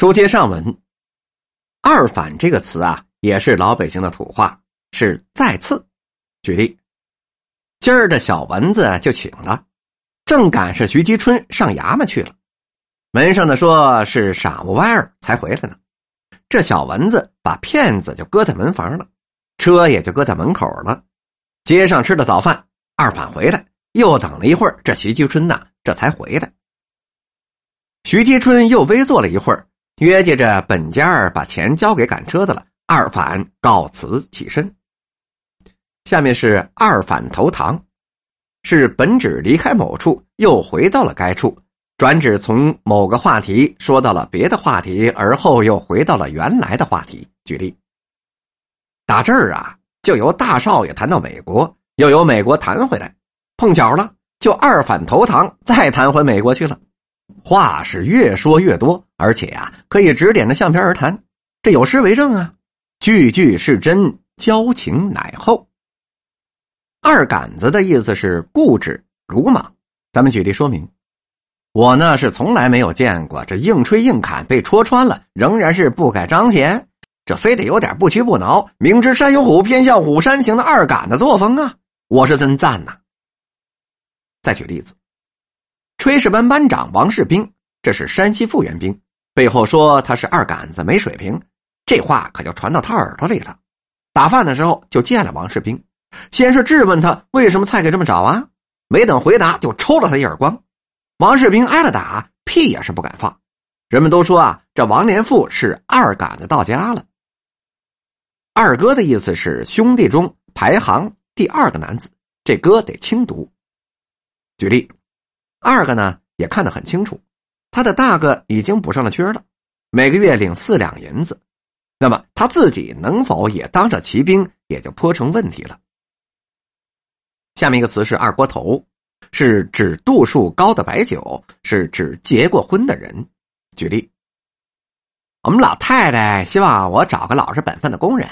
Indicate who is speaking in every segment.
Speaker 1: 书接上文，“二反”这个词啊，也是老北京的土话，是再次。举例，今儿这小蚊子就请了，正赶上徐吉春上衙门去了，门上的说是晌午歪儿才回来呢。这小蚊子把骗子就搁在门房了，车也就搁在门口了。街上吃了早饭，二反回来，又等了一会儿，这徐吉春呐，这才回来。徐吉春又微坐了一会儿。约计着本家儿把钱交给赶车的了，二反告辞起身。下面是二反投堂，是本指离开某处，又回到了该处，转指从某个话题说到了别的话题，而后又回到了原来的话题。举例，打这儿啊，就由大少爷谈到美国，又由美国谈回来，碰巧了，就二反投堂，再谈回美国去了。话是越说越多，而且呀，可以指点着相片而谈，这有诗为证啊，句句是真，交情乃厚。二杆子的意思是固执鲁莽，咱们举例说明。我呢是从来没有见过这硬吹硬砍被戳穿了，仍然是不改彰显，这非得有点不屈不挠，明知山有虎，偏向虎山行的二杆子作风啊，我是真赞呐。再举例子。炊事班班长王世兵，这是山西复员兵，背后说他是二杆子没水平，这话可就传到他耳朵里了。打饭的时候就见了王世兵，先是质问他为什么菜给这么少啊，没等回答就抽了他一耳光。王世兵挨了打，屁也是不敢放。人们都说啊，这王连富是二杆子到家了。二哥的意思是兄弟中排行第二个男子，这哥得轻读。举例。二个呢也看得很清楚，他的大哥已经补上了缺了，每个月领四两银子，那么他自己能否也当上骑兵，也就颇成问题了。下面一个词是二锅头，是指度数高的白酒，是指结过婚的人。举例，我们老太太希望我找个老实本分的工人，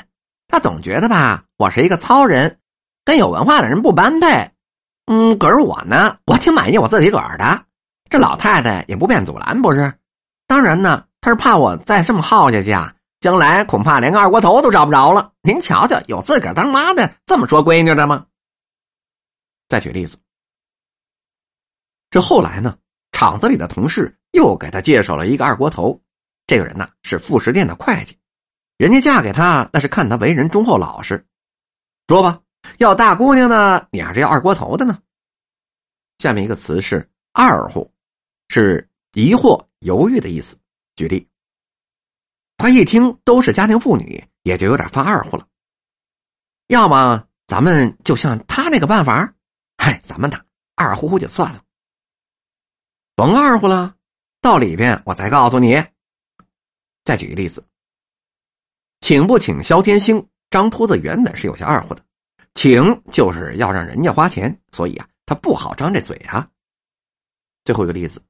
Speaker 1: 她总觉得吧，我是一个糙人，跟有文化的人不般配。嗯，可是我呢，我挺满意我自己个儿的。这老太太也不便阻拦，不是？当然呢，她是怕我再这么耗下去啊，将来恐怕连个二锅头都找不着了。您瞧瞧，有自个儿当妈的这么说闺女的吗？再举例子，这后来呢，厂子里的同事又给他介绍了一个二锅头，这个人呢是副食店的会计，人家嫁给他那是看他为人忠厚老实。说吧。要大姑娘呢，你还是要二锅头的呢？下面一个词是“二乎”，是疑惑、犹豫的意思。举例，他一听都是家庭妇女，也就有点犯二乎了。要么咱们就像他那个办法，嗨，咱们呢二乎乎就算了。甭二乎了，到里边我再告诉你。再举个例子，请不请萧天星？张秃子原本是有些二乎的。请就是要让人家花钱，所以啊，他不好张这嘴啊。最后一个例子，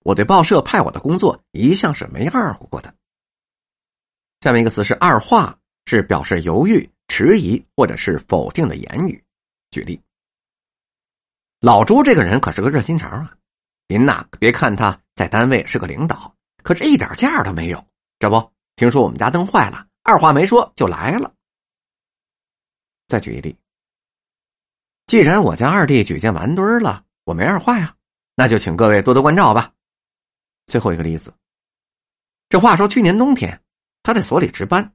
Speaker 1: 我对报社派我的工作一向是没二乎过的。下面一个词是二话，是表示犹豫、迟疑或者是否定的言语。举例，老朱这个人可是个热心肠啊，您呐别看他在单位是个领导，可是一点价都没有。这不，听说我们家灯坏了，二话没说就来了。再举一例，既然我家二弟举荐完堆了，我没二话呀，那就请各位多多关照吧。最后一个例子，这话说去年冬天，他在所里值班，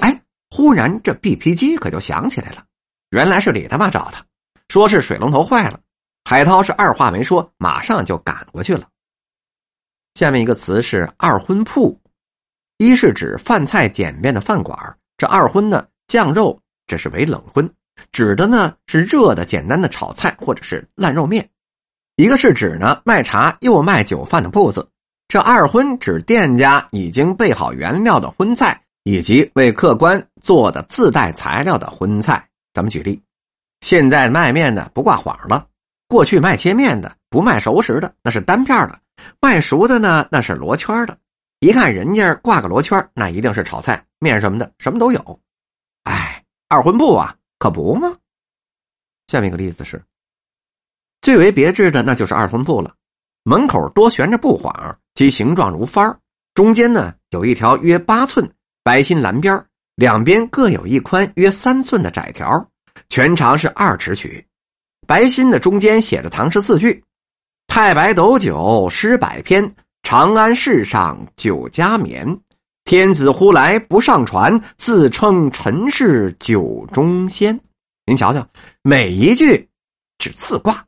Speaker 1: 哎，忽然这 BP 机可就响起来了，原来是李大妈找他，说是水龙头坏了。海涛是二话没说，马上就赶过去了。下面一个词是二荤铺，一是指饭菜简便的饭馆，这二荤呢，酱肉。这是为冷荤，指的呢是热的简单的炒菜或者是烂肉面；一个是指呢卖茶又卖酒饭的铺子。这二荤指店家已经备好原料的荤菜，以及为客官做的自带材料的荤菜。咱们举例，现在卖面的不挂幌了，过去卖切面的不卖熟食的，那是单片的；卖熟的呢，那是罗圈的。一看人家挂个罗圈，那一定是炒菜面什么的，什么都有。哎。二婚布啊，可不吗？下面一个例子是，最为别致的，那就是二婚布了。门口多悬着布幌，其形状如幡，中间呢有一条约八寸白心蓝边两边各有一宽约三寸的窄条，全长是二尺许。白心的中间写着唐诗四句：“太白斗酒诗百篇，长安市上酒家眠。天子呼来不上船，自称臣是酒中仙。”您瞧瞧，每一句只四卦。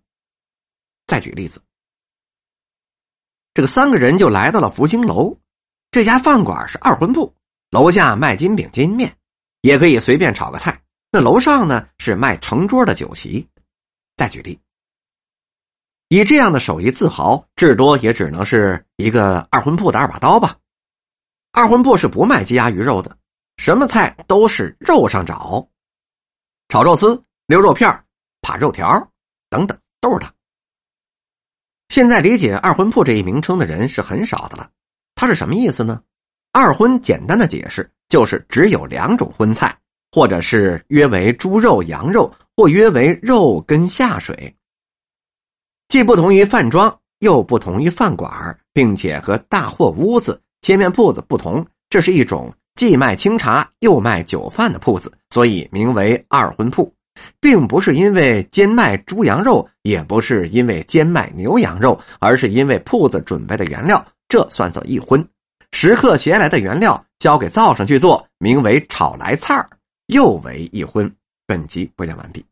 Speaker 1: 再举例子，这个三个人就来到了福星楼。这家饭馆是二荤铺，楼下卖金饼金面，也可以随便炒个菜。那楼上呢是卖成桌的酒席。再举例，以这样的手艺自豪，至多也只能是一个二荤铺的二把刀吧。二荤铺是不卖鸡鸭鱼肉的，什么菜都是肉上找，炒肉丝、溜肉片、扒肉条等等都是他。现在理解二荤铺这一名称的人是很少的了。它是什么意思呢？二荤简单的解释就是只有两种荤菜，或者是约为猪肉、羊肉，或约为肉跟下水。既不同于饭庄，又不同于饭馆，并且和大货屋子、切面铺子不同。这是一种既卖清茶又卖酒饭的铺子，所以名为二荤铺，并不是因为兼卖猪羊肉，也不是因为兼卖牛羊肉，而是因为铺子准备的原料。这算作一荤，食客携来的原料交给灶上去做，名为炒来菜儿，又为一荤。本集播讲完毕。